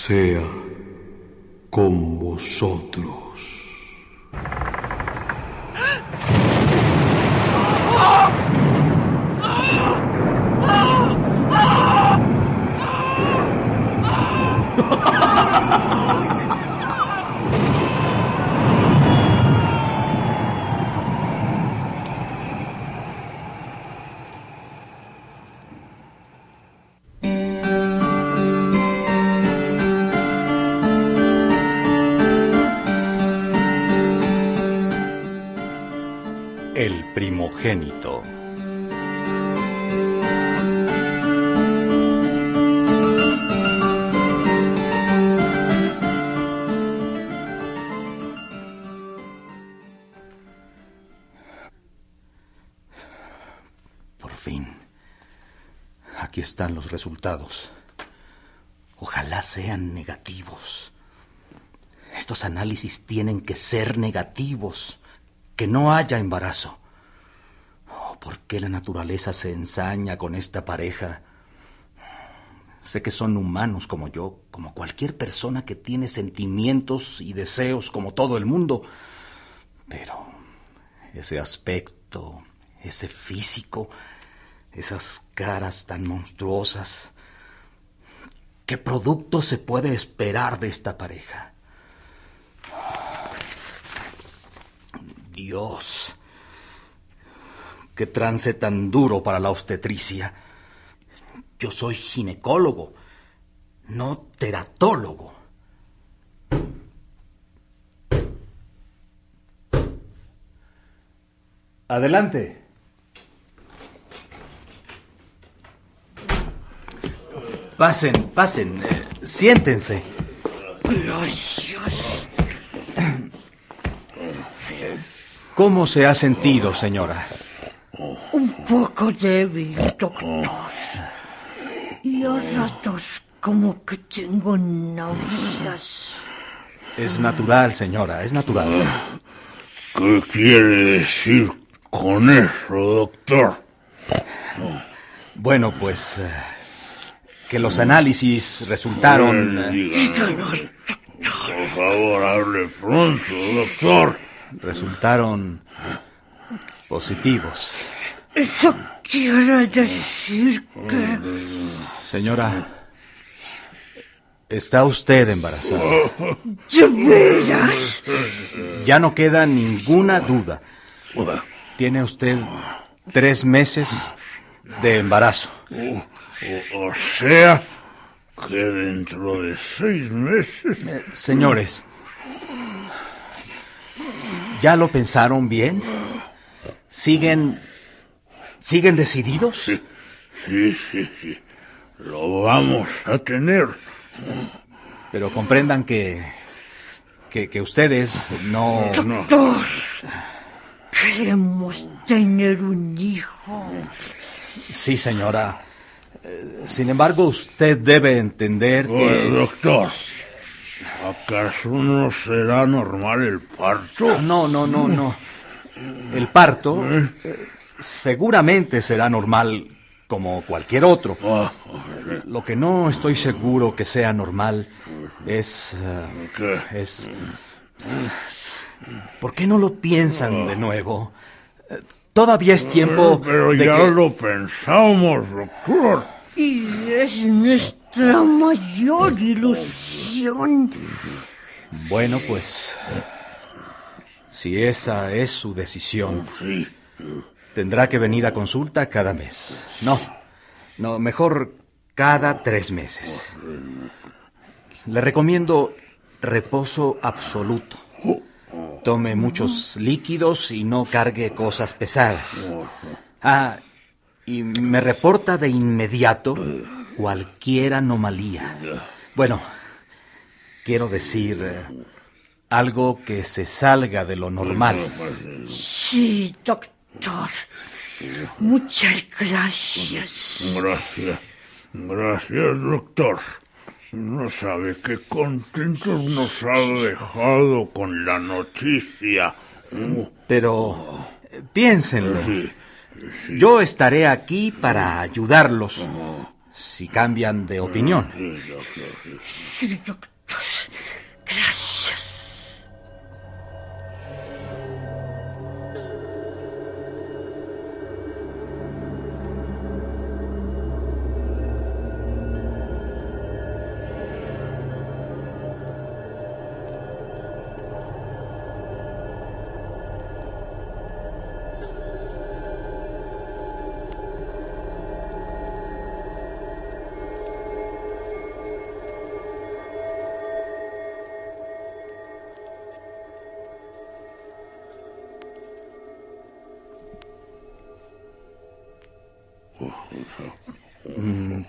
sea con vosotros. Por fin. Aquí están los resultados. Ojalá sean negativos. Estos análisis tienen que ser negativos que no haya embarazo. ¿Por qué la naturaleza se ensaña con esta pareja? Sé que son humanos como yo, como cualquier persona que tiene sentimientos y deseos como todo el mundo. Pero ese aspecto, ese físico, esas caras tan monstruosas, ¿qué producto se puede esperar de esta pareja? Dios. Qué trance tan duro para la obstetricia. Yo soy ginecólogo, no teratólogo. Adelante. Pasen, pasen, eh, siéntense. ¿Cómo se ha sentido, señora? Un poco débil, doctor. Y a ratos como que tengo náuseas. Es natural, señora, es natural. ¿Qué quiere decir con eso, doctor? Bueno, pues eh, que los análisis resultaron... eh, Díganos, doctor. Por favor, hable pronto, doctor. resultaron positivos. Eso quiere decir que... Señora, está usted embarazada. ¿De veras? Ya no queda ninguna duda. Tiene usted tres meses de embarazo. O, o sea, que dentro de seis meses... Eh, Señores, ¿ya lo pensaron bien? ¿Siguen... ¿Siguen decididos? Sí, sí, sí. Lo vamos a tener. Pero comprendan que... que, que ustedes no... Doctor, queremos tener un hijo. Sí, señora. Eh, Sin embargo, usted debe entender Oye, que... doctor, ¿acaso no será normal el parto? No, no, no, no. El parto eh, seguramente será normal como cualquier otro. Ah, Lo que no estoy seguro que sea normal es... eh, es... ¿Por qué no lo piensan de nuevo? Eh, Todavía es tiempo Pero de ya que... lo pensamos, doctor. Y es nuestra mayor ilusión. Bueno, pues... Si esa es su decisión, Sí. Tendrá que venir a consulta cada mes. No, no, mejor cada tres meses. Le recomiendo reposo absoluto. Tome muchos líquidos y no cargue cosas pesadas. Ah, y me reporta de inmediato cualquier anomalía. Bueno, quiero decir eh, algo que se salga de lo normal. Sí, doctor. Muchas gracias. Gracias. Gracias, doctor. No sabe qué contentos nos ha dejado con la noticia. Pero piénsenlo. Sí. Yo estaré aquí para ayudarlos. si cambian de opinión. Doctor. Sí, doctor. Gracias.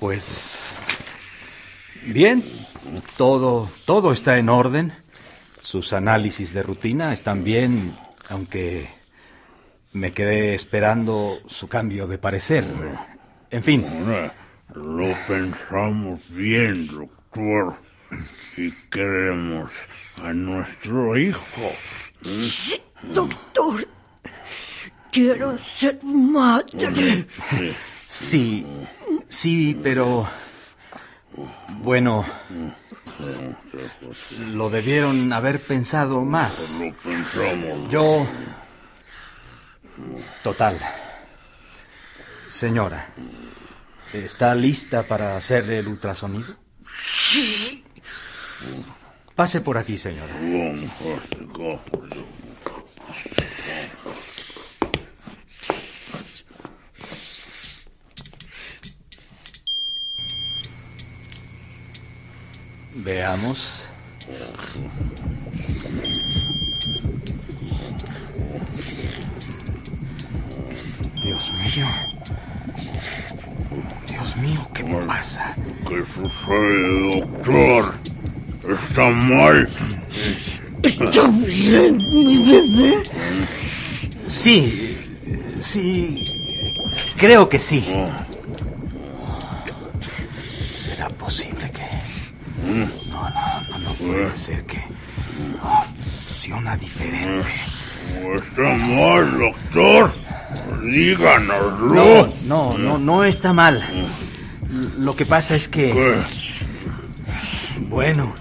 Pues bien, todo todo está en orden. Sus análisis de rutina están bien, aunque me quedé esperando su cambio de parecer. En fin, Ahora, Lo pensamos bien, doctor. Y queremos a nuestro hijo. Sí, doctor. Quiero ser madre. sí, sí, pero bueno, lo debieron haber pensado más. Yo... Total. Señora, ¿está lista para hacerle el ultrasonido? Sí. Pase por aquí, señora. Veamos. Dios mío. Dios mío, ¿qué me pasa? ¿Qué sucede, doctor? ¿Está mal? ¿Está bien, mi bebé? Sí, sí, creo que sí. ¿Será posible que... No, no, no, no puede ser que... Oh, funciona diferente. ¿Está mal, doctor? Díganoslo. No, no, no, no está mal. Lo que pasa es que... ¿Qué? Bueno,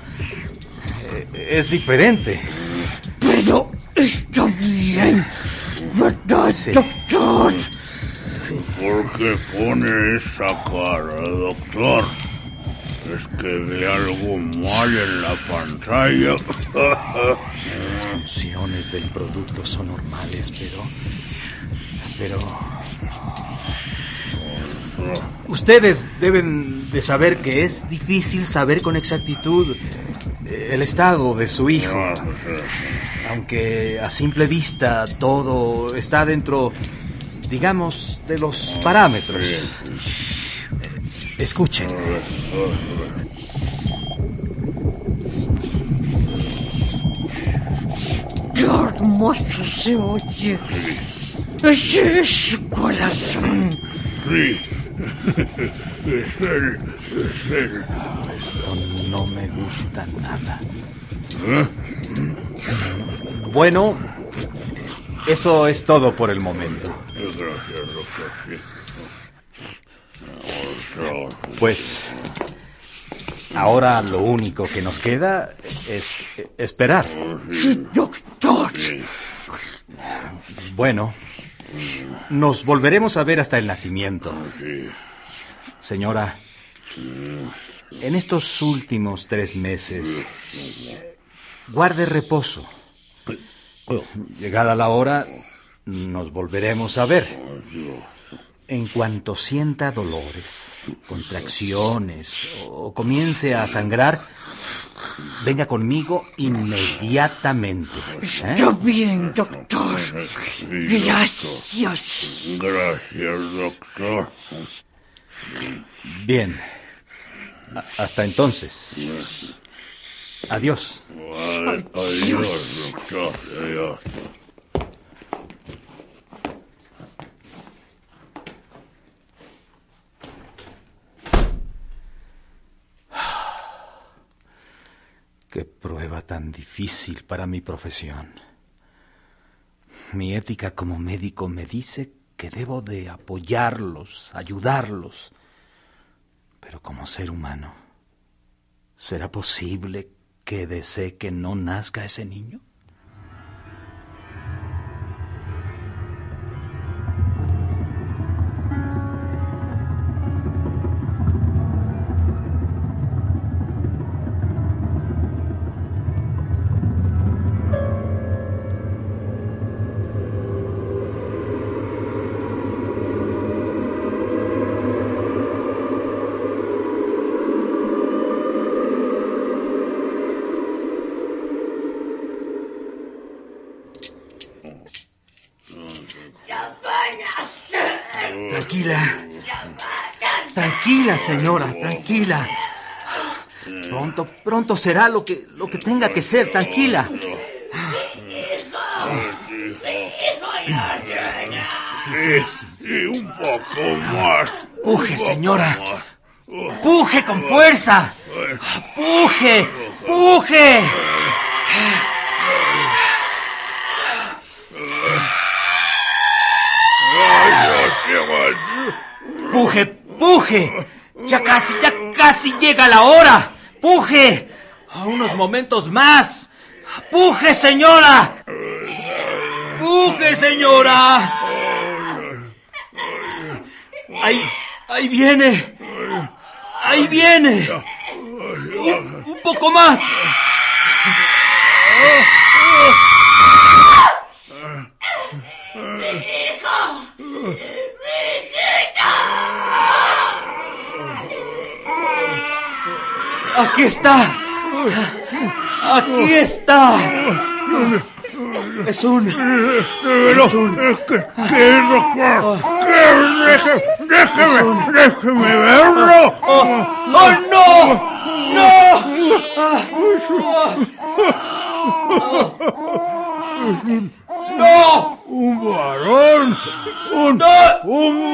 eh, es diferente. Pero está bien. ¿Verdad, Sí. doctor? ¿Por qué pone esa cara, doctor? ¿Es que ve algo mal en la pantalla? Las funciones del producto son normales, pero... Pero... Ustedes deben de saber que es difícil saber con exactitud eh, el estado de su hijo. Aunque a simple vista todo está dentro, digamos, de los parámetros. Escuchen. Qué hermoso se oye. Ese es su corazón. Sí. Es él. Es él. Esto no me gusta nada. ¿Eh? Bueno, eso es todo por el momento. Gracias, doctor. Sí. Doctor. Pues ahora lo único que nos queda es esperar. Sí, doctor. Bueno, nos volveremos a ver hasta el nacimiento. Señora, en estos últimos tres meses, guarde reposo. Llegada la hora, nos volveremos a ver. En cuanto sienta dolores, contracciones o comience a sangrar, venga conmigo inmediatamente. ¿eh? Está bien, doctor. Gracias. Gracias, doctor. Bien. Hasta entonces. Adiós. Ad- Adiós, doctor. Adiós. Qué prueba tan difícil para mi profesión. Mi ética como médico me dice que debo de apoyarlos, ayudarlos. Pero como ser humano, ¿será posible que desee que no nazca ese niño? Tranquila, señora, tranquila. Pronto, pronto será lo que, lo que tenga que ser, tranquila. Sí, sí, un poco más. Puje, señora. Puje con fuerza. Puje, puje. Puje, puje. Ya casi, ya casi llega la hora. Puje. A unos momentos más. Puje, señora. Puje, señora. Ahí, ahí viene. Ahí viene. Un, un poco más. Aquí está. Aquí está. Es un. Es un. ¿qué? ¿Qué? Deje- Déjeme, déjeme verlo. ¡Oh, oh, no! ¡No! Ah, ¡No! Un varón. Un, ¡No! un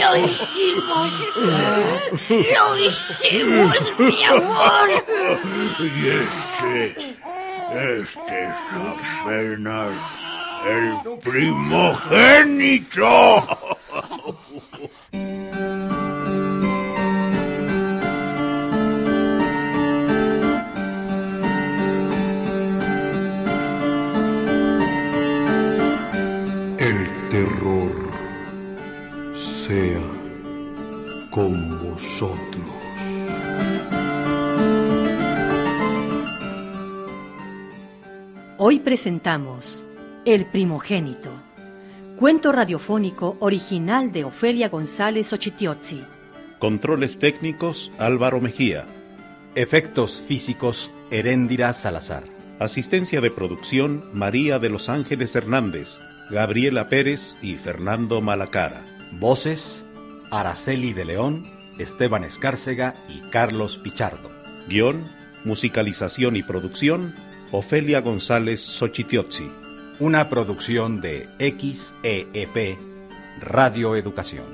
Lo hicimos. Lo hicimos, mi amor. Y este, este es apenas el primogénito. Presentamos El primogénito, cuento radiofónico original de Ofelia González Ochitiozzi. Controles técnicos Álvaro Mejía. Efectos físicos Heréndira Salazar. Asistencia de producción María de los Ángeles Hernández, Gabriela Pérez y Fernando Malacara. Voces Araceli de León, Esteban Escárcega y Carlos Pichardo. Guión, musicalización y producción Ofelia González Xochitiozzi. Una producción de XEEP Radio Educación.